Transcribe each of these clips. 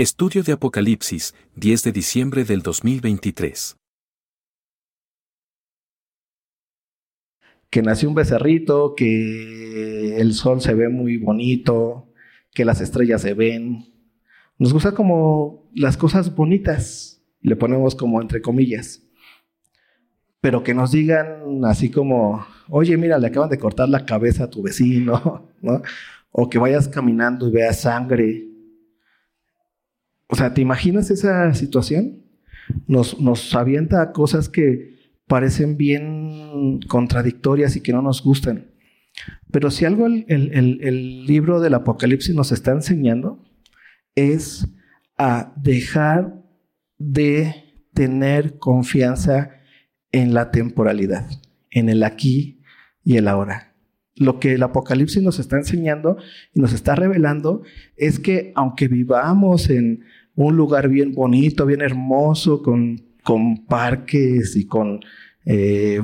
Estudio de Apocalipsis, 10 de diciembre del 2023. Que nació un becerrito, que el sol se ve muy bonito, que las estrellas se ven. Nos gusta como las cosas bonitas, le ponemos como entre comillas. Pero que nos digan así como, oye, mira, le acaban de cortar la cabeza a tu vecino, ¿no? O que vayas caminando y veas sangre. O sea, ¿te imaginas esa situación? Nos, nos avienta cosas que parecen bien contradictorias y que no nos gustan. Pero si algo el, el, libro del Apocalipsis nos está enseñando es a dejar de tener confianza en la temporalidad, en el aquí y el ahora. Lo que el Apocalipsis nos está enseñando y nos está revelando es que aunque vivamos en un lugar bien bonito, bien hermoso, con, con parques y con, eh,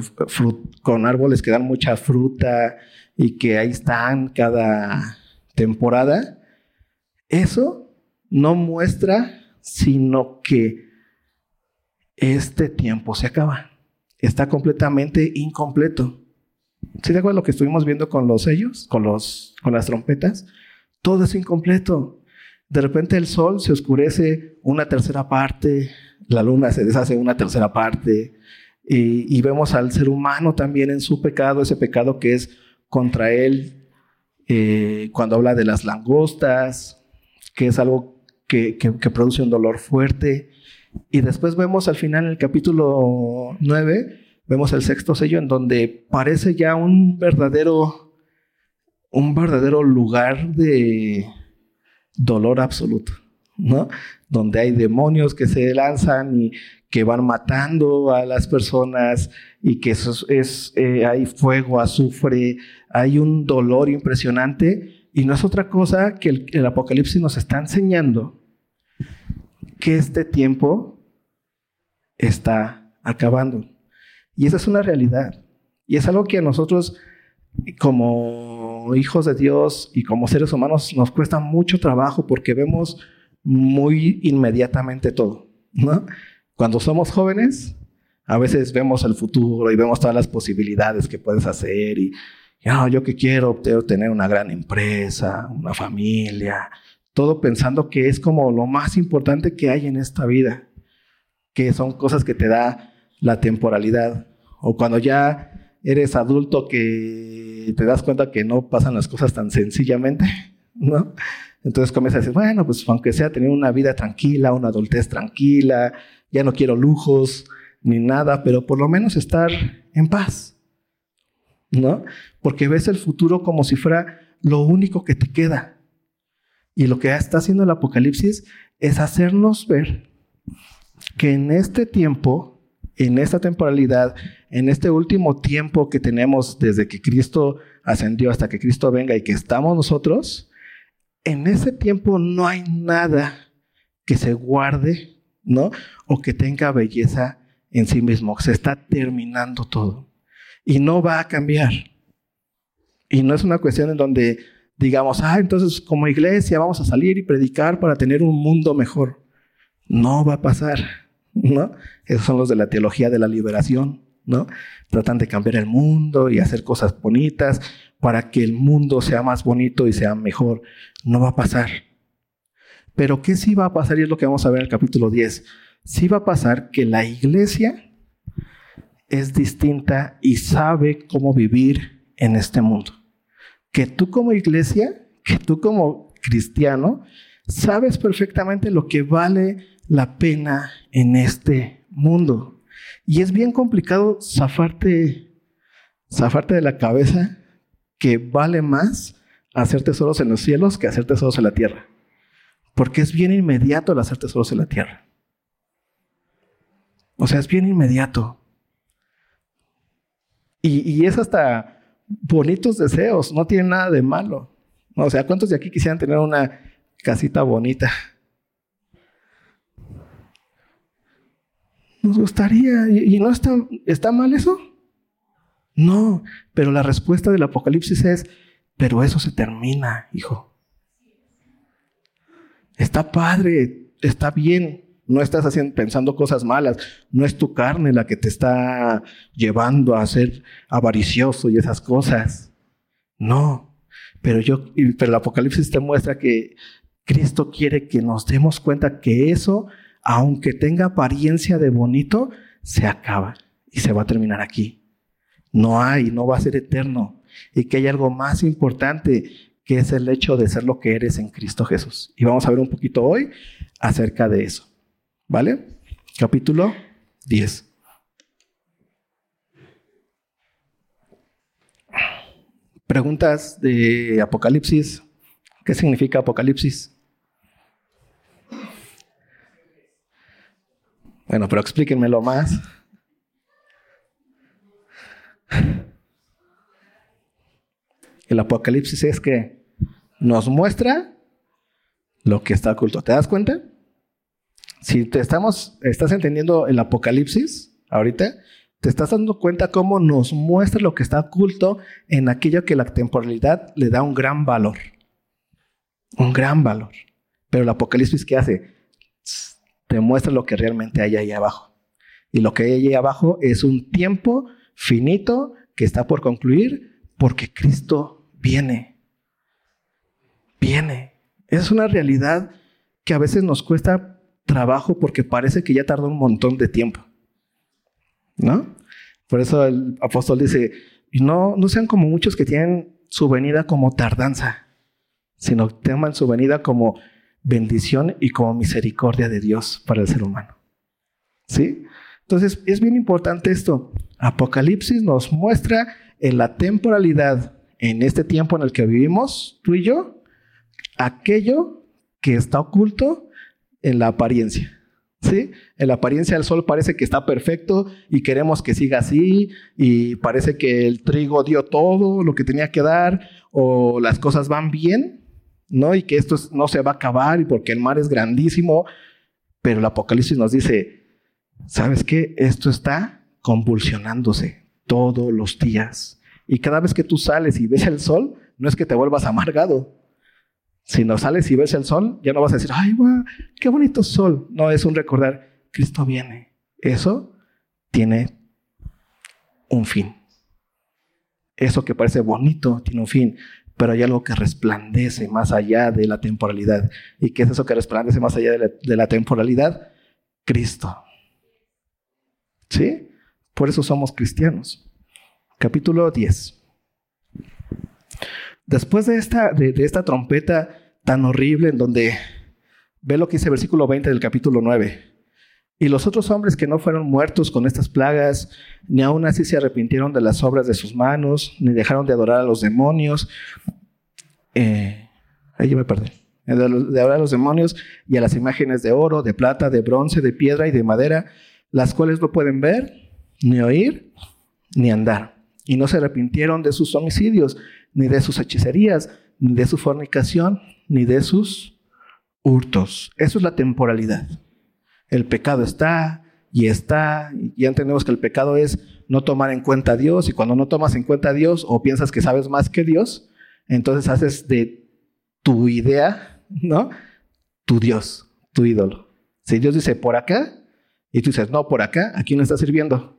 con árboles que dan mucha fruta y que ahí están cada temporada, eso no muestra sino que este tiempo se acaba. Está completamente incompleto. ¿Sí te acuerdas lo que estuvimos viendo con los sellos, con, los, con las trompetas? Todo es incompleto. De repente el sol se oscurece una tercera parte, la luna se deshace una tercera parte, y, vemos al ser humano también en su pecado, ese pecado que es contra él, eh, cuando habla de las langostas, que es algo que, que, produce un dolor fuerte. Y después vemos al final en el capítulo 9, vemos el sexto sello en donde parece ya un verdadero, un verdadero lugar de, dolor absoluto, ¿no? Donde hay demonios que se lanzan y que van matando a las personas y que eso es, eh, hay fuego, azufre, hay un dolor impresionante y no es otra cosa que el, el Apocalipsis nos está enseñando que este tiempo está acabando. Y esa es una realidad. Y es algo que a nosotros como hijos de Dios y como seres humanos nos cuesta mucho trabajo porque vemos muy inmediatamente todo, ¿no? Cuando somos jóvenes, a veces vemos el futuro y vemos todas las posibilidades que puedes hacer y, yo que quiero tener una gran empresa, una familia, todo pensando que es como lo más importante que hay en esta vida, que son cosas que te da la temporalidad. O cuando ya eres adulto que te das cuenta que no pasan las cosas tan sencillamente, ¿no? Entonces comienzas a decir, bueno, pues aunque sea tener una vida tranquila, una adultez tranquila, ya no quiero lujos ni nada, pero por lo menos estar en paz, ¿no? Porque ves el futuro como si fuera lo único que te queda. Y lo que está haciendo el Apocalipsis es hacernos ver que en este tiempo en esta temporalidad, en este último tiempo que tenemos desde que Cristo ascendió hasta que Cristo venga y que estamos nosotros, en ese tiempo no hay nada que se guarde, ¿no? O que tenga belleza en sí mismo. Se está terminando todo. Y no va a cambiar. Y no es una cuestión en donde digamos, ah, entonces como iglesia vamos a salir y predicar para tener un mundo mejor. No va a pasar. ¿no? Esos son los de la teología de la liberación, ¿no? Tratan de cambiar el mundo y hacer cosas bonitas para que el mundo sea más bonito y sea mejor. No va a pasar. Pero ¿qué sí va a pasar? Y es lo que vamos a ver en el capítulo 10. Sí va a pasar que la iglesia es distinta y sabe cómo vivir en este mundo. Que tú como iglesia, que tú como cristiano, sabes perfectamente lo que vale la pena en este mundo. Y es bien complicado zafarte, zafarte de la cabeza que vale más hacer tesoros en los cielos que hacer tesoros en la tierra. Porque es bien inmediato el hacer tesoros en la tierra. O sea, es bien inmediato. Y, y es hasta bonitos deseos, no tiene nada de malo. O sea, ¿cuántos de aquí quisieran tener una casita bonita? Nos gustaría. ¿Y, no está, está mal eso? No, pero la respuesta del Apocalipsis es, pero eso se termina, hijo. Está padre está bien. No estás haciendo, pensando cosas malas. No es tu carne la que te está llevando a ser avaricioso y esas cosas. No. Pero yo, pero el Apocalipsis te muestra que Cristo quiere que nos demos cuenta que eso, aunque tenga apariencia de bonito, se acaba y se va a terminar aquí. No hay, no va a ser eterno. Y que hay algo más importante, que es el hecho de ser lo que eres en Cristo Jesús. Y vamos a ver un poquito hoy acerca de eso. ¿Vale? Capítulo 10. Preguntas de Apocalipsis. ¿Qué significa Apocalipsis? Bueno, pero explíquenmelo más. El Apocalipsis es que nos muestra lo que está oculto. ¿Te das cuenta? Si te estamos, estás entendiendo el Apocalipsis ahorita, te estás dando cuenta cómo nos muestra lo que está oculto en aquello que la temporalidad le da un gran valor. Un gran valor. Pero el Apocalipsis, ¿qué hace? Te muestra lo que realmente hay ahí abajo. Y lo que hay ahí abajo es un tiempo finito que está por concluir porque Cristo viene. Viene. Es una realidad que a veces nos cuesta trabajo porque parece que ya tardó un montón de tiempo. ¿No? Por eso el apóstol dice, no, no sean como muchos que tienen su venida como tardanza, sino teman su venida como bendición y como misericordia de Dios para el ser humano. ¿Sí? Entonces, es bien importante esto. Apocalipsis nos muestra en la temporalidad, en este tiempo en el que vivimos, tú y yo, aquello que está oculto en la apariencia. ¿Sí? En la apariencia del sol parece que está perfecto y queremos que siga así y parece que el trigo dio todo lo que tenía que dar o las cosas van bien, ¿no? Y que esto no se va a acabar y porque el mar es grandísimo, pero el Apocalipsis nos dice, ¿sabes qué? Esto está convulsionándose todos los días. Y cada vez que tú sales y ves el sol, no es que te vuelvas amargado, si no sales y ves el sol, ya no vas a decir, ay, qué bonito sol. No, es un recordar, Cristo viene. Eso tiene un fin. Eso que parece bonito tiene un fin, pero hay algo que resplandece más allá de la temporalidad. ¿Y qué es eso que resplandece más allá de la, de temporalidad? Cristo. ¿Sí? Por eso somos cristianos. Capítulo 10. Después de esta, de, esta trompeta tan horrible en donde ve lo que dice el versículo 20 del capítulo 9. Y los otros hombres que no fueron muertos con estas plagas, ni aún así se arrepintieron de las obras de sus manos, ni dejaron de adorar a los demonios. Eh, ahí yo me perdí. De, adorar a los demonios y a las imágenes de oro, de plata, de bronce, de piedra y de madera, las cuales no pueden ver, ni oír, ni andar. Y no se arrepintieron de sus homicidios, ni de sus hechicerías, ni de su fornicación, ni de sus hurtos. Eso es la temporalidad. El pecado está y está, y ya entendemos que el pecado es no tomar en cuenta a Dios, y cuando no tomas en cuenta a Dios o piensas que sabes más que Dios, entonces haces de tu idea, ¿no? Tu Dios, tu ídolo. Si Dios dice por acá, y tú dices, no, por acá, ¿a quién le estás sirviendo?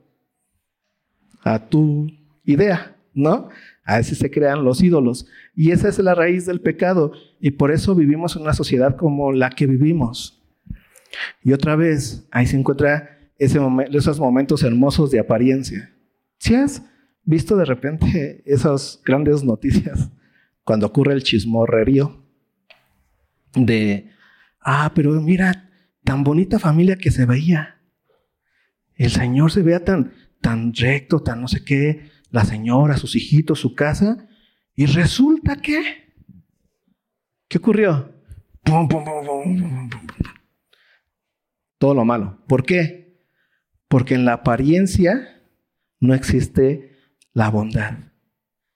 A tu idea, ¿no? Así se crean los ídolos. Y esa es la raíz del pecado. Y por eso vivimos en una sociedad como la que vivimos. Y otra vez, ahí se encuentra esos momentos hermosos de apariencia. Si has visto de repente esas grandes noticias cuando ocurre el chismorrerío de, ah, pero mira, tan bonita familia que se veía. El Señor se vea tan, tan recto, tan no sé qué, la señora, sus hijitos, su casa, y resulta que, ¿qué ocurrió? Todo lo malo. ¿Por qué? Porque en la apariencia no existe la bondad.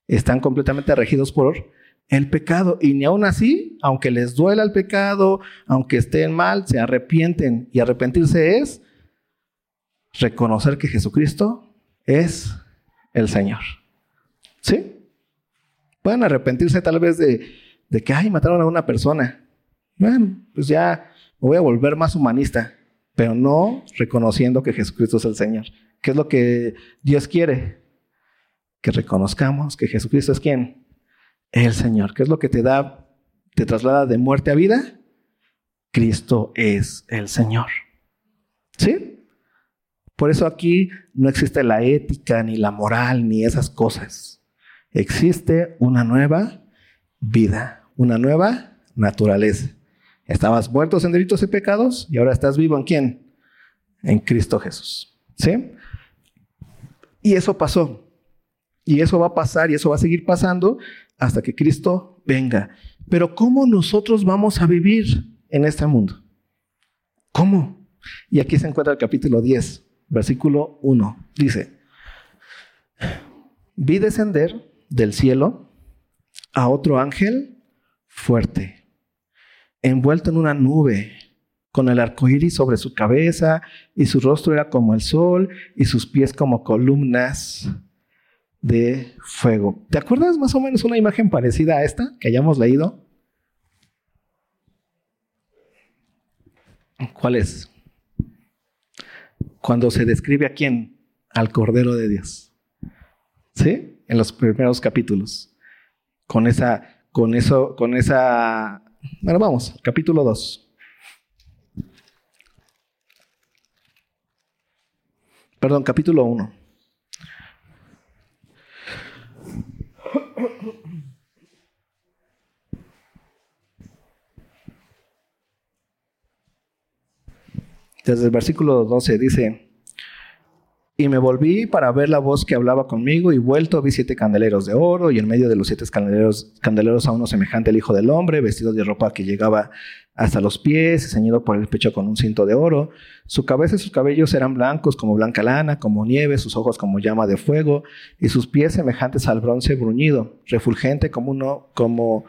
Están completamente regidos por el pecado. Y ni aún así, aunque les duela el pecado, aunque estén mal, se arrepienten. Y arrepentirse es reconocer que Jesucristo es el Señor. ¿Sí? Pueden arrepentirse tal vez de, que, ay, mataron a una persona. Bueno, pues ya me voy a volver más humanista, pero no reconociendo que Jesucristo es el Señor. ¿Qué es lo que Dios quiere? Que reconozcamos que Jesucristo es quién? El Señor. ¿Qué es lo que te da, te traslada de muerte a vida? Cristo es el Señor. ¿Sí? Por eso aquí no existe la ética, ni la moral, ni esas cosas. Existe una nueva vida, una nueva naturaleza. Estabas muertos en delitos y pecados y ahora estás vivo en quién? En Cristo Jesús. ¿Sí? Y eso pasó. Y eso va a pasar y eso va a seguir pasando hasta que Cristo venga. Pero ¿cómo nosotros vamos a vivir en este mundo? ¿Cómo? Y aquí se encuentra el capítulo 10, versículo 1. Dice, vi descender del cielo a otro ángel fuerte, envuelto en una nube, con el arco iris sobre su cabeza, y su rostro era como el sol, y sus pies como columnas de fuego. ¿Te acuerdas más o menos una imagen parecida a esta que hayamos leído? ¿Cuál es? Cuando se describe a quién? Al Cordero de Dios. ¿Sí? En los primeros capítulos. Con esa, con eso, con esa. Bueno, vamos, capítulo 2. Perdón, capítulo 1. Desde el versículo 12 dice, y me volví para ver la voz que hablaba conmigo y vuelto vi siete candeleros de oro y en medio de los siete candeleros, candeleros a uno semejante al Hijo del Hombre, vestido de ropa que llegaba hasta los pies ceñido por el pecho con un cinto de oro. Su cabeza y sus cabellos eran blancos como blanca lana, como nieve, sus ojos como llama de fuego y sus pies semejantes al bronce bruñido, refulgente como, uno, como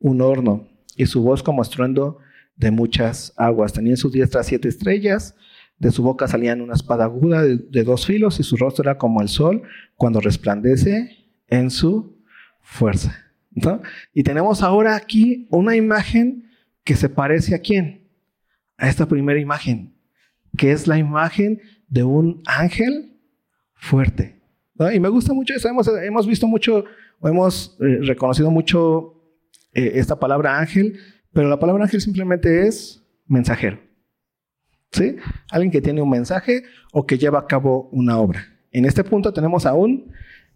un horno y su voz como estruendo de muchas aguas. Tenía en su diestra siete estrellas, de su boca salían una espada aguda de, dos filos y su rostro era como el sol cuando resplandece en su fuerza. Y tenemos ahora aquí una imagen que se parece a quién? A esta primera imagen, que es la imagen de un ángel fuerte. Y me gusta mucho eso, hemos, hemos visto mucho, o hemos eh, reconocido mucho eh, esta palabra ángel pero la palabra ángel simplemente es mensajero. ¿Sí? Alguien que tiene un mensaje o que lleva a cabo una obra. En este punto tenemos a un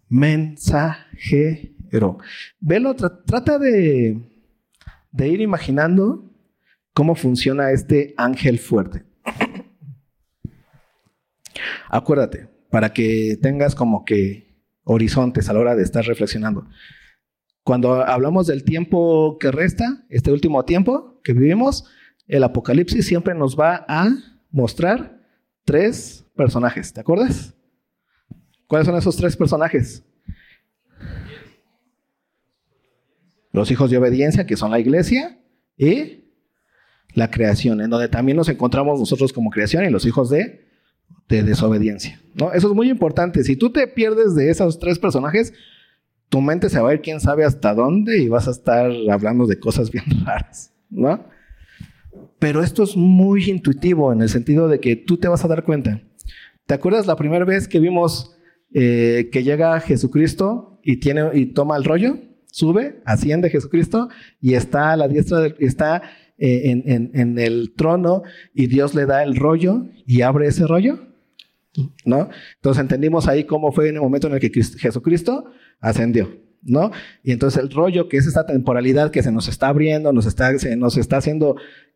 mensajero. Velo, trata de, de ir imaginando cómo funciona este ángel fuerte. Acuérdate, para que tengas como que horizontes a la hora de estar reflexionando. Cuando hablamos del tiempo que resta, este último tiempo que vivimos, el Apocalipsis siempre nos va a mostrar tres personajes. ¿Te acuerdas? ¿Cuáles son esos tres personajes? Los hijos de obediencia, que son la iglesia, y la creación, en donde también nos encontramos nosotros como creación y los hijos de, de desobediencia. ¿no? Eso es muy importante. Si tú te pierdes de esos tres personajes, tu mente se va a ir quién sabe hasta dónde y vas a estar hablando de cosas bien raras, ¿no? Pero esto es muy intuitivo en el sentido de que tú te vas a dar cuenta. ¿Te acuerdas la primera vez que vimos eh, que llega Jesucristo y, tiene, y toma el rollo? Sube, asciende Jesucristo y está a la diestra, está eh, en, en el trono y Dios le da el rollo y abre ese rollo. ¿No? Entonces entendimos ahí cómo fue en el momento en el que Jesucristo ascendió, ¿no? Y entonces el rollo que es esta temporalidad que se nos está abriendo, nos está, se nos está haciendo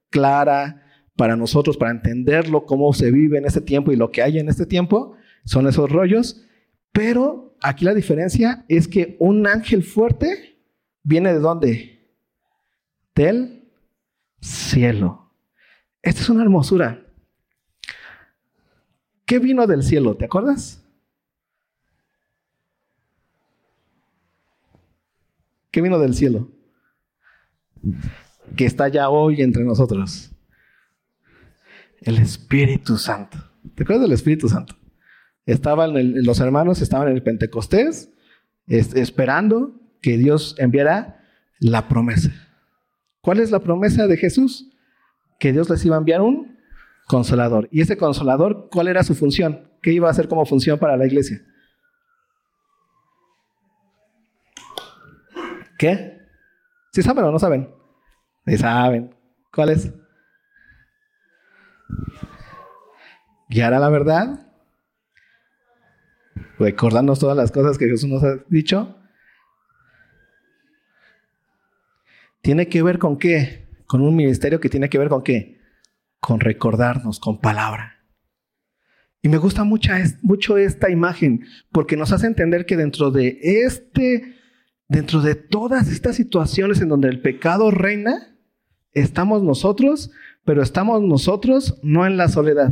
clara para nosotros, para entenderlo, cómo se vive en este tiempo y lo que hay en este tiempo, son esos rollos. Pero aquí la diferencia es que un ángel fuerte viene de dónde? Del cielo. Esta es una hermosura. ¿Qué vino del cielo? ¿Te acuerdas? ¿Qué vino del cielo? Que está ya hoy entre nosotros. El Espíritu Santo. ¿Te acuerdas del Espíritu Santo? Estaban los hermanos estaban en el Pentecostés esperando que Dios enviara la promesa. ¿Cuál es la promesa de Jesús? que Dios les iba a enviar un consolador. Y ese consolador, ¿cuál era su función? ¿Qué iba a hacer como función para la iglesia? ¿Qué? ¿Sí saben o no saben? Saben. ¿Cuál es? Guiar a la verdad. Recordarnos todas las cosas que Jesús nos ha dicho. Tiene que ver con qué? Con un ministerio que tiene que ver con qué? Con recordarnos, con palabra. Y me gusta mucho, mucho esta imagen porque nos hace entender que dentro de este, dentro de todas estas situaciones en donde el pecado reina, estamos nosotros, pero estamos nosotros no en la soledad,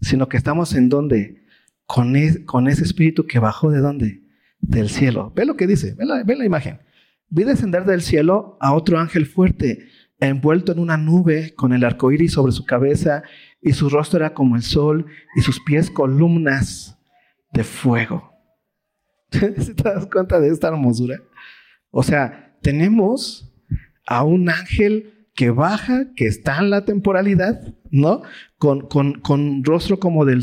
sino que estamos en donde, con, con ese espíritu que bajó de dónde? Del cielo. Ve lo que dice, ve la, imagen. Vi descender del cielo a otro ángel fuerte, envuelto en una nube, con el arco iris sobre su cabeza, y su rostro era como el sol, y sus pies columnas de fuego. ¿Te das cuenta de esta hermosura? O sea, tenemos a un ángel que baja, que está en la temporalidad, ¿no? Con, con, rostro como de,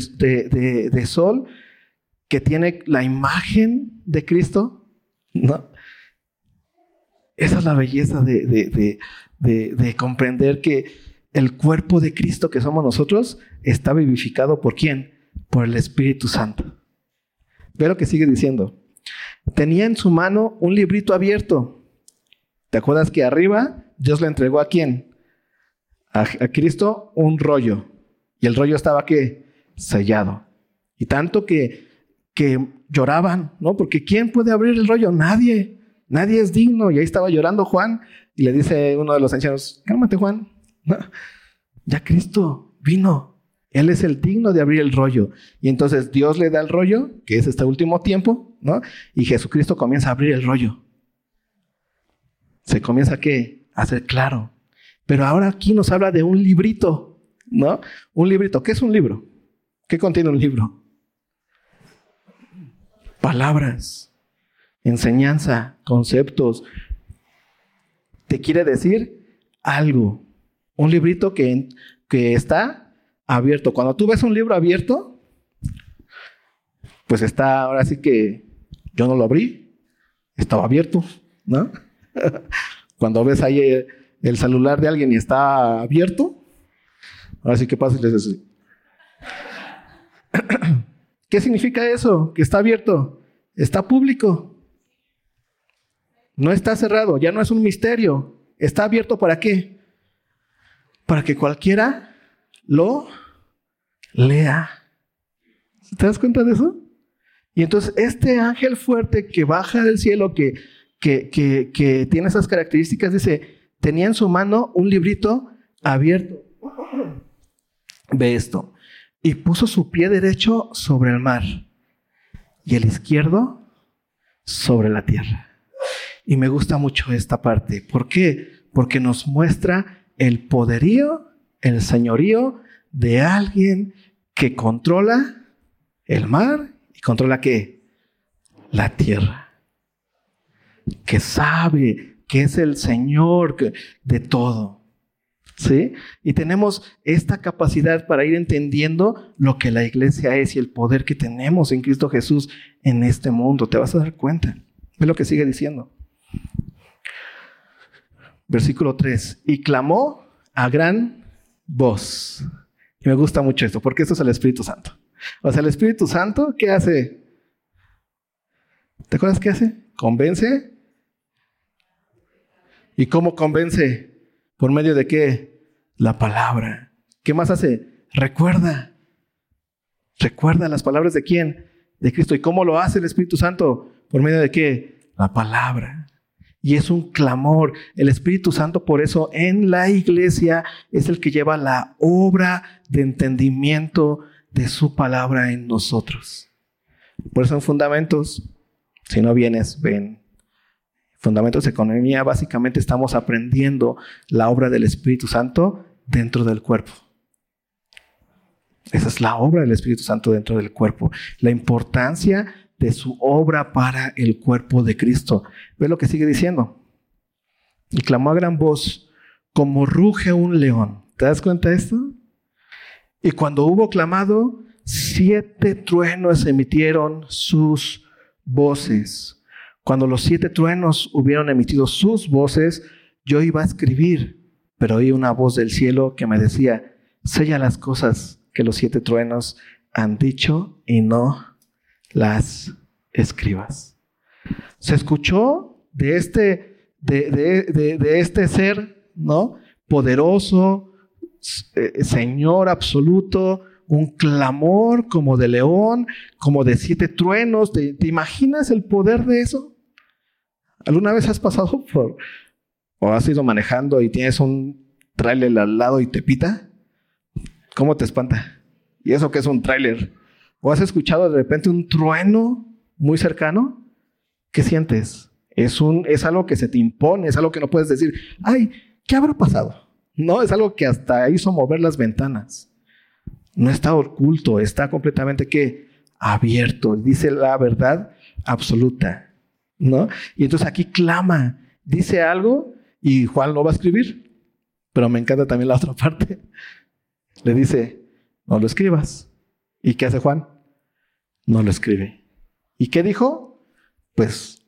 de sol, que tiene la imagen de Cristo, ¿no? Esa es la belleza de, comprender que el cuerpo de Cristo que somos nosotros está vivificado por quién? Por el Espíritu Santo. Ve lo que sigue diciendo. Tenía en su mano un librito abierto. ¿Te acuerdas que arriba Dios le entregó a quién? A, Cristo un rollo. Y el rollo estaba qué? Sellado. Y tanto que, que lloraban, ¿no? Porque ¿quién puede abrir el rollo? Nadie. Nadie es digno. Y ahí estaba llorando Juan y le dice uno de los ancianos, cálmate Juan. Ya Cristo vino. Él es el digno de abrir el rollo. Y entonces Dios le da el rollo, que es este último tiempo, ¿no? Y Jesucristo comienza a abrir el rollo. Se comienza a qué? Hacer claro. Pero ahora aquí nos habla de un librito, ¿no? Un librito. ¿Qué es un libro? ¿Qué contiene un libro? Palabras enseñanza, conceptos. Te quiere decir algo. Un librito que, que está abierto. Cuando tú ves un libro abierto, pues está, ahora sí que yo no lo abrí, estaba abierto, ¿no? Cuando ves ahí el, celular de alguien y está abierto, ahora sí que pasa y les dices, ¿qué significa eso? Que está abierto, está público. No está cerrado, ya no es un misterio. Está abierto para qué? Para que cualquiera lo lea. ¿Te das cuenta de eso? Y entonces este ángel fuerte que baja del cielo, que, que, tiene esas características, dice, tenía en su mano un librito abierto. Ve esto. Y puso su pie derecho sobre el mar y el izquierdo sobre la tierra. Y me gusta mucho esta parte. ¿Por qué? Porque nos muestra el poderío, el señorío de alguien que controla el mar y controla qué? La tierra. Que sabe que es el Señor de todo. ¿Sí? Y tenemos esta capacidad para ir entendiendo lo que la iglesia es y el poder que tenemos en Cristo Jesús en este mundo. Te vas a dar cuenta. Ve lo que sigue diciendo. Versículo 3. Y clamó a gran voz. Y me gusta mucho esto, porque esto es el Espíritu Santo. O sea, el Espíritu Santo, ¿qué hace? ¿Te acuerdas qué hace? Convence. ¿Y cómo convence? ¿Por medio de qué? La palabra. ¿Qué más hace? Recuerda. Recuerda las palabras de quién? De Cristo. ¿Y cómo lo hace el Espíritu Santo? ¿Por medio de qué? La palabra. Y es un clamor. El Espíritu Santo por eso en la iglesia es el que lleva la obra de entendimiento de su palabra en nosotros. Por eso en fundamentos, si no vienes, ven. Fundamentos de economía, básicamente estamos aprendiendo la obra del Espíritu Santo dentro del cuerpo. Esa es la obra del Espíritu Santo dentro del cuerpo. La importancia de su obra para el cuerpo de Cristo. Ve lo que sigue diciendo. Y clamó a gran voz, como ruge un león. ¿Te das cuenta de esto? Y cuando hubo clamado, siete truenos emitieron sus voces. Cuando los siete truenos hubieron emitido sus voces, yo iba a escribir, pero oí una voz del cielo que me decía, sella las cosas que los siete truenos han dicho y no las escribas. Se escuchó de este, de, de este ser, ¿no? Poderoso, eh, Señor absoluto, un clamor como de león, como de siete truenos. ¿Te, imaginas el poder de eso? ¿Alguna vez has pasado por o has ido manejando y tienes un tráiler al lado y te pita? ¿Cómo te espanta? ¿Y eso qué es un tráiler? ¿O has escuchado de repente un trueno muy cercano? ¿Qué sientes? Es, un, es algo que se te impone, es algo que no puedes decir, ay, ¿qué habrá pasado? No, es algo que hasta hizo mover las ventanas no está oculto, está completamente que abierto, dice la verdad absoluta, ¿no? Y entonces aquí clama, dice algo y Juan lo va a escribir, pero me encanta también la otra parte. Le dice, no lo escribas. ¿Y qué hace Juan? No lo escribe. ¿Y qué dijo? Pues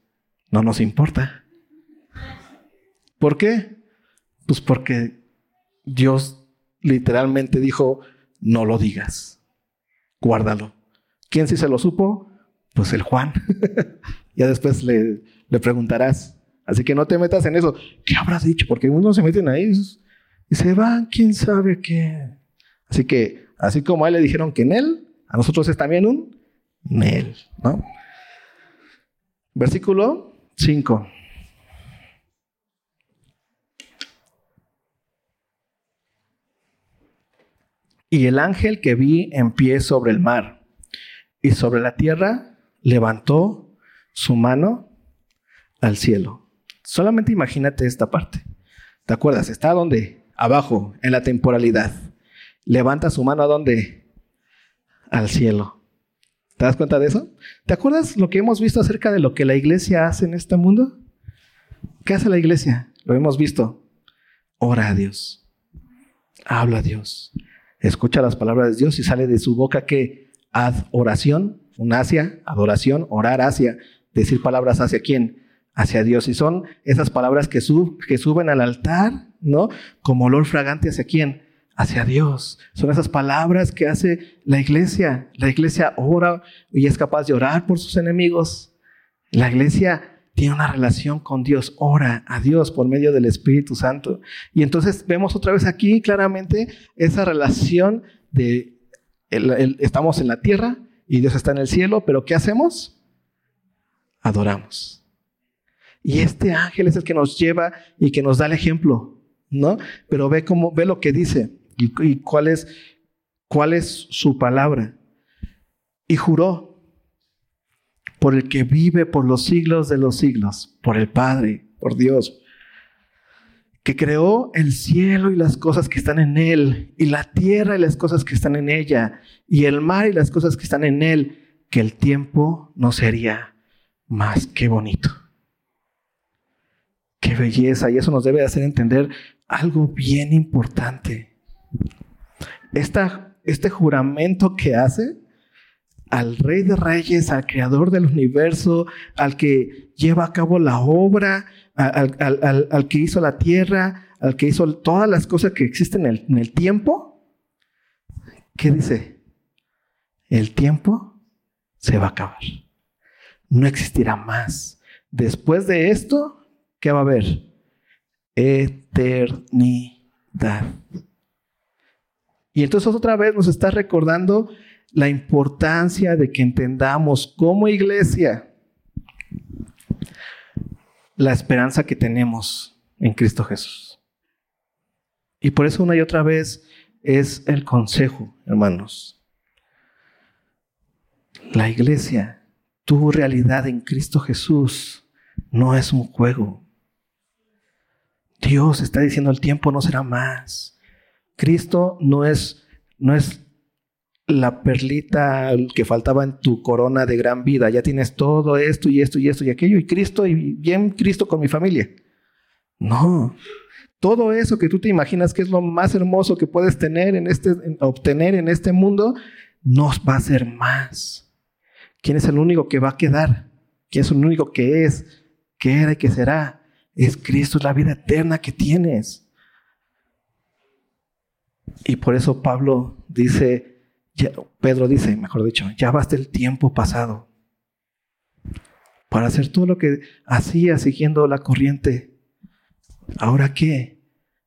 no nos importa. ¿Por qué? Pues porque Dios literalmente dijo, no lo digas. Guárdalo. ¿Quién sí se lo supo? Pues el Juan. ya después le, le, preguntarás. Así que no te metas en eso. ¿Qué habrás dicho? Porque uno se meten ahí y se van, quién sabe qué. Así que, así como a él le dijeron que en él, a nosotros es también un Nel. ¿no? Versículo 5. Y el ángel que vi en pie sobre el mar y sobre la tierra levantó su mano al cielo. Solamente imagínate esta parte. ¿Te acuerdas? Está donde? Abajo, en la temporalidad. Levanta su mano a donde? Al cielo. ¿Te das cuenta de eso? ¿Te acuerdas lo que hemos visto acerca de lo que la iglesia hace en este mundo? ¿Qué hace la iglesia? Lo hemos visto. Ora a Dios. Habla a Dios escucha las palabras de Dios y sale de su boca que adoración, un hacia, adoración, orar hacia, decir palabras hacia quién, hacia Dios. Y son esas palabras que, suben al altar, ¿no? Como olor fragante hacia quién, hacia Dios. Son esas palabras que hace la iglesia. La iglesia ora y es capaz de orar por sus enemigos. La iglesia tiene una relación con Dios, ora a Dios por medio del Espíritu Santo. Y entonces vemos otra vez aquí claramente esa relación de estamos en la tierra y Dios está en el cielo, pero ¿qué hacemos? Adoramos. Y este ángel es el que nos lleva y que nos da el ejemplo, ¿no? Pero ve cómo ve lo que dice y, cuál es cuál es su palabra. Y juró por el que vive por los siglos de los siglos, por el Padre, por Dios, que creó el cielo y las cosas que están en él, y la tierra y las cosas que están en ella, y el mar y las cosas que están en él, que el tiempo no sería más que bonito. Qué belleza, y eso nos debe hacer entender algo bien importante. Este juramento que hace al Rey de Reyes, al Creador del universo, al que lleva a cabo la obra, al, que hizo la tierra, al que hizo todas las cosas que existen en el tiempo. ¿Qué dice? El tiempo se va a acabar. No existirá más. Después de esto, ¿qué va a haber? Eternidad. Y entonces otra vez nos está recordando la importancia de que entendamos como iglesia la esperanza que tenemos en Cristo Jesús. Y por eso una y otra vez es el consejo, hermanos. La iglesia, tu realidad en Cristo Jesús, no es un juego. Dios está diciendo el tiempo no será más. Cristo no es, no es la perlita que faltaba en tu corona de gran vida. Ya tienes todo esto y esto y esto y aquello. Y Cristo, y bien Cristo con mi familia. No. Todo eso que tú te imaginas que es lo más hermoso que puedes tener en este, obtener en este mundo, nos va a ser más. ¿Quién es el único que va a quedar? ¿Quién es el único que es, que era y que será? Es Cristo, es la vida eterna que tienes. Y por eso Pablo dice, Pedro dice, mejor dicho, ya basta el tiempo pasado para hacer todo lo que hacía siguiendo la corriente. ¿Ahora qué?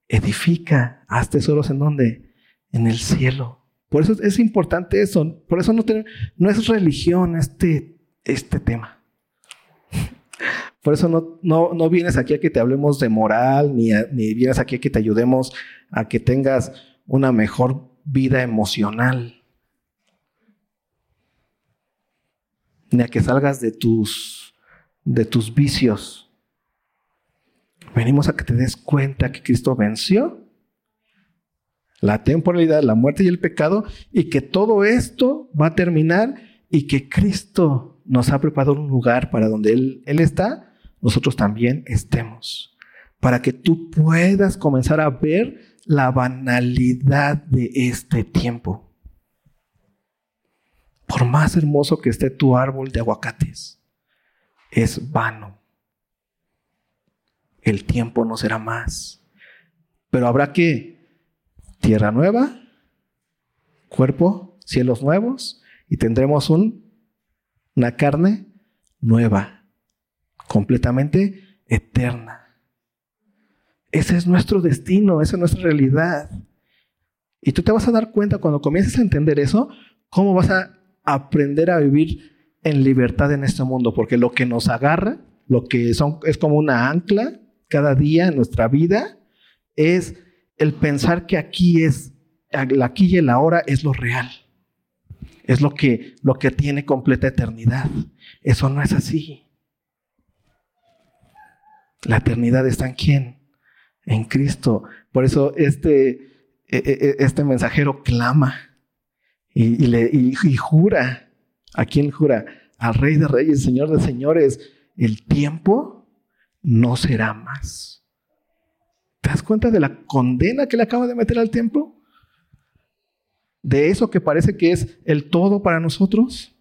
Edifica, haz tesoros en dónde? En el cielo. Por eso es importante eso. Por eso no, es religión este, este tema. Por eso no, no, no, vienes aquí a que te hablemos de moral, ni, ni vienes aquí a que te ayudemos a que tengas una mejor vida emocional. Ni a que salgas de tus, de tus vicios. Venimos a que te des cuenta que Cristo venció la temporalidad, la muerte y el pecado, y que todo esto va a terminar y que Cristo nos ha preparado un lugar para donde Él, Él está, nosotros también estemos. Para que tú puedas comenzar a ver la banalidad de este tiempo. Por más hermoso que esté tu árbol de aguacates, es vano el tiempo no será más. Pero habrá que tierra nueva, cuerpo, cielos nuevos y tendremos un, una carne nueva, completamente eterna. Ese es nuestro destino, esa es nuestra realidad. Y tú te vas a dar cuenta cuando comiences a entender eso, cómo vas a aprender a vivir en libertad en este mundo, porque lo que nos agarra, lo que son, es como una ancla cada día en nuestra vida es el pensar que aquí es, aquí y el ahora es lo real. Es lo que, lo que tiene completa eternidad. Eso no es así. La eternidad está en quién? En Cristo. Por eso este, e, e, e, este mensajero clama y, le, y jura. ¿A quién jura? Al Rey de Reyes, Señor de Señores. El tiempo no será más. ¿Te das cuenta de la condena que le acaba de meter al templo? De eso que parece que es el todo para nosotros.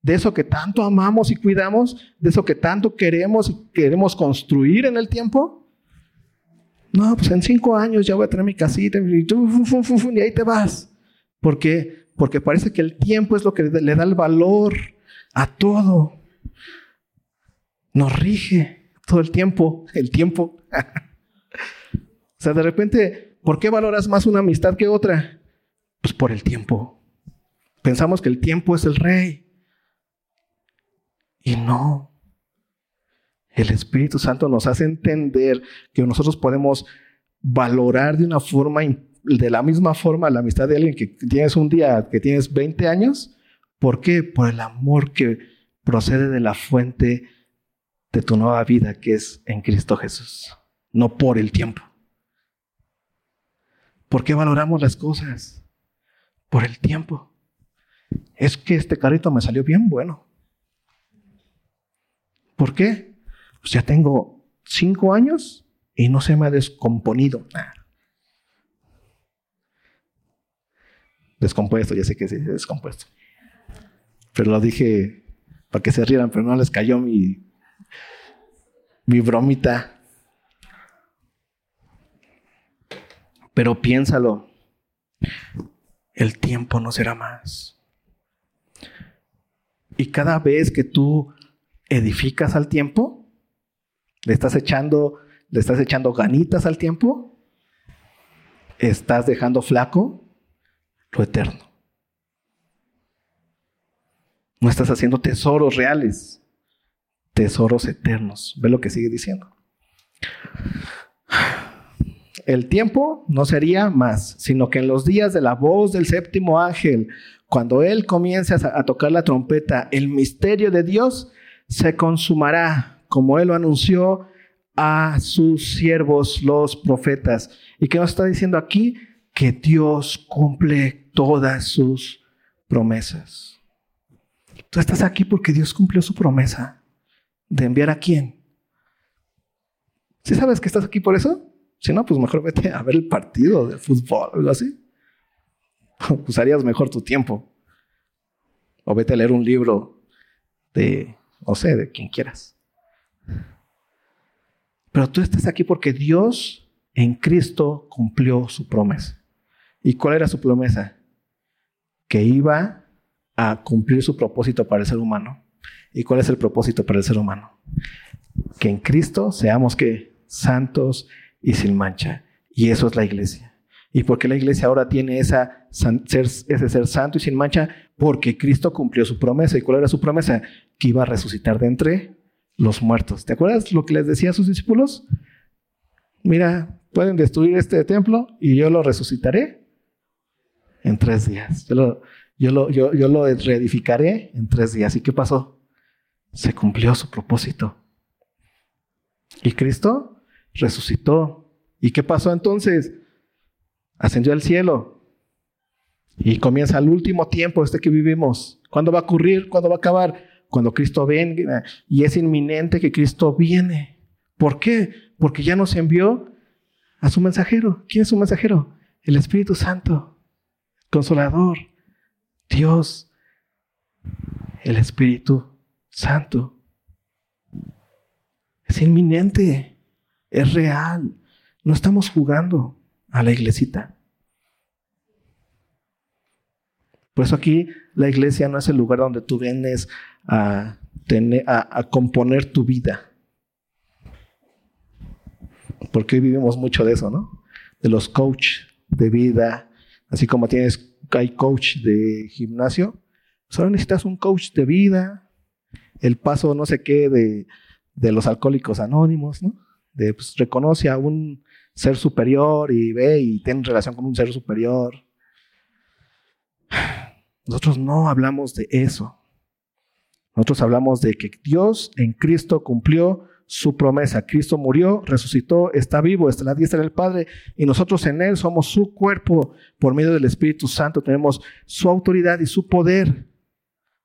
De eso que tanto amamos y cuidamos. De eso que tanto queremos y queremos construir en el tiempo. No, pues en cinco años ya voy a tener mi casita y, y ahí te vas. ¿Por qué? Porque parece que el tiempo es lo que le da el valor a todo. Nos rige todo el tiempo, el tiempo. o sea, de repente, ¿por qué valoras más una amistad que otra? Pues por el tiempo. Pensamos que el tiempo es el rey. Y no. El Espíritu Santo nos hace entender que nosotros podemos valorar de una forma, de la misma forma, la amistad de alguien que tienes un día, que tienes 20 años. ¿Por qué? Por el amor que procede de la fuente de tu nueva vida que es en Cristo Jesús, no por el tiempo. ¿Por qué valoramos las cosas? Por el tiempo. Es que este carrito me salió bien bueno. ¿Por qué? Pues ya tengo cinco años y no se me ha descomponido. Descompuesto, ya sé que sí, descompuesto. Pero lo dije para que se rieran, pero no les cayó mi mi bromita. Pero piénsalo, el tiempo no será más. Y cada vez que tú edificas al tiempo, le estás echando, le estás echando ganitas al tiempo, estás dejando flaco lo eterno. No estás haciendo tesoros reales tesoros eternos. Ve lo que sigue diciendo. El tiempo no sería más, sino que en los días de la voz del séptimo ángel, cuando él comience a, tocar la trompeta, el misterio de Dios se consumará, como él lo anunció a sus siervos, los profetas. ¿Y qué nos está diciendo aquí? Que Dios cumple todas sus promesas. Tú estás aquí porque Dios cumplió su promesa. ¿De enviar a quién? ¿Sí sabes que estás aquí por eso? Si no, pues mejor vete a ver el partido de fútbol algo así. Usarías mejor tu tiempo. O vete a leer un libro de, no sé, de quien quieras. Pero tú estás aquí porque Dios en Cristo cumplió su promesa. ¿Y cuál era su promesa? Que iba a cumplir su propósito para el ser humano. ¿Y cuál es el propósito para el ser humano? Que en Cristo seamos que santos y sin mancha. Y eso es la iglesia. ¿Y por qué la iglesia ahora tiene esa, ser, ese ser santo y sin mancha? Porque Cristo cumplió su promesa. ¿Y cuál era su promesa? Que iba a resucitar de entre los muertos. ¿Te acuerdas lo que les decía a sus discípulos? Mira, pueden destruir este templo y yo lo resucitaré en tres días. Yo lo, yo lo, yo, yo lo reedificaré en tres días. ¿Y qué pasó? Se cumplió su propósito. Y Cristo resucitó. ¿Y qué pasó entonces? Ascendió al cielo. Y comienza el último tiempo este que vivimos. ¿Cuándo va a ocurrir? ¿Cuándo va a acabar? Cuando Cristo venga. Y es inminente que Cristo viene. ¿Por qué? Porque ya nos envió a su mensajero. ¿Quién es su mensajero? El Espíritu Santo, Consolador, Dios, el Espíritu Santo. Es inminente, es real. No estamos jugando a la iglesita. Por eso aquí la iglesia no es el lugar donde tú vienes a, tener, a, componer tu vida. Porque hoy vivimos mucho de eso, ¿no? De los coach de vida, así como tienes, hay coach de gimnasio, solo necesitas un coach de vida, el paso no sé qué de de los alcohólicos anónimos, ¿no? Pues, reconoce a un ser superior y ve y tiene relación con un ser superior. Nosotros no hablamos de eso. Nosotros hablamos de que Dios en Cristo cumplió su promesa. Cristo murió, resucitó, está vivo, está en la diestra del Padre y nosotros en Él somos su cuerpo. Por medio del Espíritu Santo tenemos su autoridad y su poder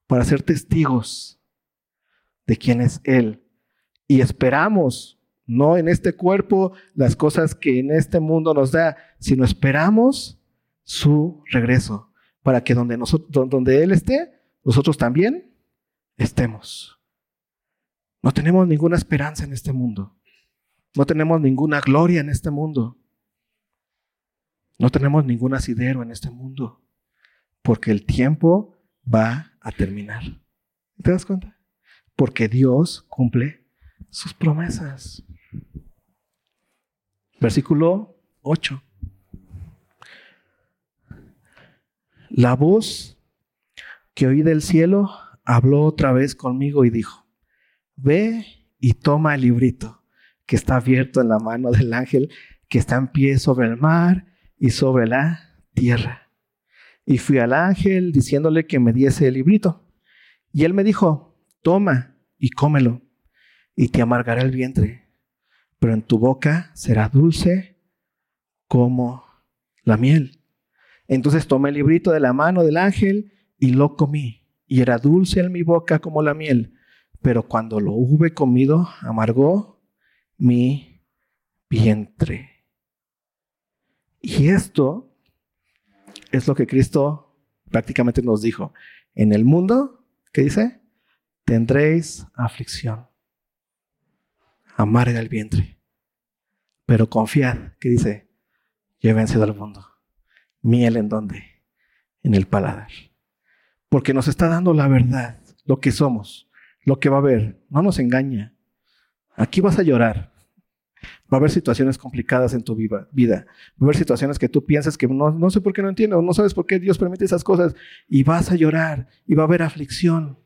para ser testigos de quién es Él y esperamos, no en este cuerpo, las cosas que en este mundo nos da, sino esperamos su regreso, para que donde, nosotros, donde Él esté, nosotros también estemos. No tenemos ninguna esperanza en este mundo. No tenemos ninguna gloria en este mundo. No tenemos ningún asidero en este mundo. Porque el tiempo va a terminar. ¿Te das cuenta? Porque Dios cumple sus promesas. Versículo 8. La voz que oí del cielo habló otra vez conmigo y dijo, ve y toma el librito que está abierto en la mano del ángel que está en pie sobre el mar y sobre la tierra. Y fui al ángel diciéndole que me diese el librito. Y él me dijo, toma y cómelo y te amargará el vientre, pero en tu boca será dulce como la miel. Entonces tomé el librito de la mano del ángel y lo comí, y era dulce en mi boca como la miel, pero cuando lo hube comido, amargó mi vientre. Y esto es lo que Cristo prácticamente nos dijo. En el mundo, ¿qué dice? Tendréis aflicción amarga el vientre. Pero confiad, que dice, llévense del mundo. Miel en donde? En el paladar. Porque nos está dando la verdad, lo que somos, lo que va a haber. No nos engaña. Aquí vas a llorar. Va a haber situaciones complicadas en tu vida. Va a haber situaciones que tú piensas que no, no sé por qué no entiendo, no sabes por qué Dios permite esas cosas. Y vas a llorar y va a haber aflicción.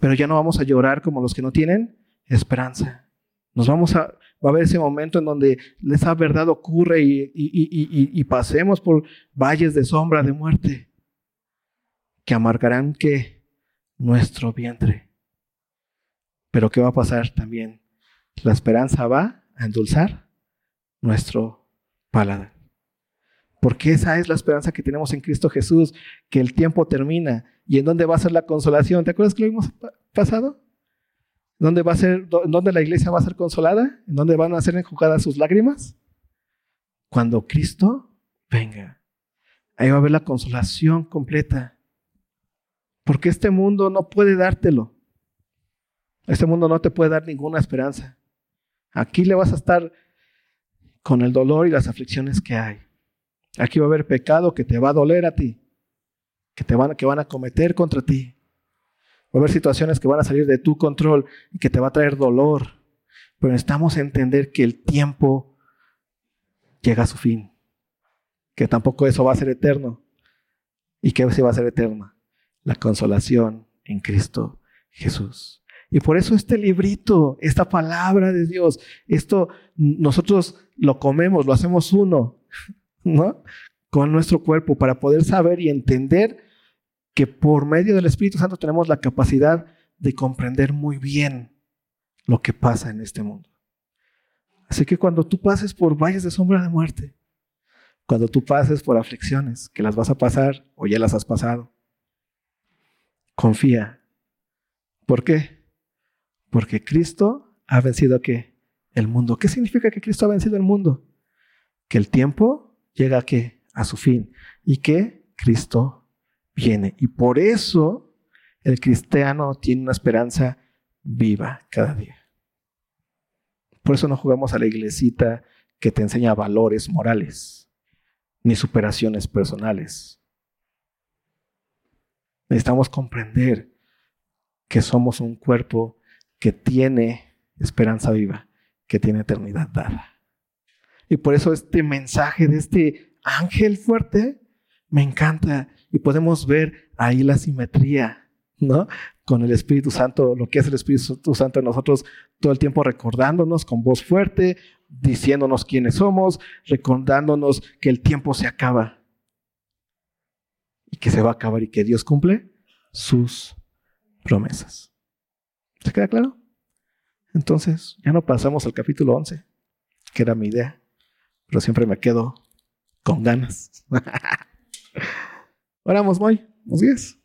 Pero ya no vamos a llorar como los que no tienen esperanza. Nos vamos a, va a haber ese momento en donde esa verdad ocurre y, y, pasemos por valles de sombra de muerte que amargarán que nuestro vientre. Pero ¿qué va a pasar también? La esperanza va a endulzar nuestro paladar. Porque esa es la esperanza que tenemos en Cristo Jesús, que el tiempo termina. ¿Y en dónde va a ser la consolación? ¿Te acuerdas que lo hemos pasado? ¿Dónde va a ser, dónde la iglesia va a ser consolada? ¿En dónde van a ser enjugadas sus lágrimas? Cuando Cristo venga. Ahí va a haber la consolación completa. Porque este mundo no puede dártelo. Este mundo no te puede dar ninguna esperanza. Aquí le vas a estar con el dolor y las aflicciones que hay. Aquí va a haber pecado que te va a doler a ti, que te van, que van a cometer contra ti. Va haber situaciones que van a salir de tu control y que te va a traer dolor. Pero necesitamos entender que el tiempo llega a su fin. Que tampoco eso va a ser eterno. ¿Y que sí va a ser eterna? La consolación en Cristo Jesús. Y por eso este librito, esta palabra de Dios, esto nosotros lo comemos, lo hacemos uno, ¿no? Con nuestro cuerpo para poder saber y entender que por medio del Espíritu Santo tenemos la capacidad de comprender muy bien lo que pasa en este mundo. Así que cuando tú pases por valles de sombra de muerte, cuando tú pases por aflicciones, que las vas a pasar o ya las has pasado, confía. ¿Por qué? Porque Cristo ha vencido qué? El mundo. ¿Qué significa que Cristo ha vencido el mundo? Que el tiempo llega a qué? A su fin. Y que Cristo viene. Y por eso el cristiano tiene una esperanza viva cada día. Por eso no jugamos a la iglesita que te enseña valores morales, ni superaciones personales. Necesitamos comprender que somos un cuerpo que tiene esperanza viva, que tiene eternidad dada. Y por eso este mensaje de este ángel fuerte me encanta y podemos ver ahí la simetría, ¿no? Con el Espíritu Santo, lo que es el Espíritu Santo en nosotros todo el tiempo recordándonos con voz fuerte, diciéndonos quiénes somos, recordándonos que el tiempo se acaba y que se va a acabar y que Dios cumple sus promesas. ¿Se queda claro? Entonces, ya no pasamos al capítulo 11, que era mi idea, pero siempre me quedo con ganas. Oramos, Moy. Buenos días.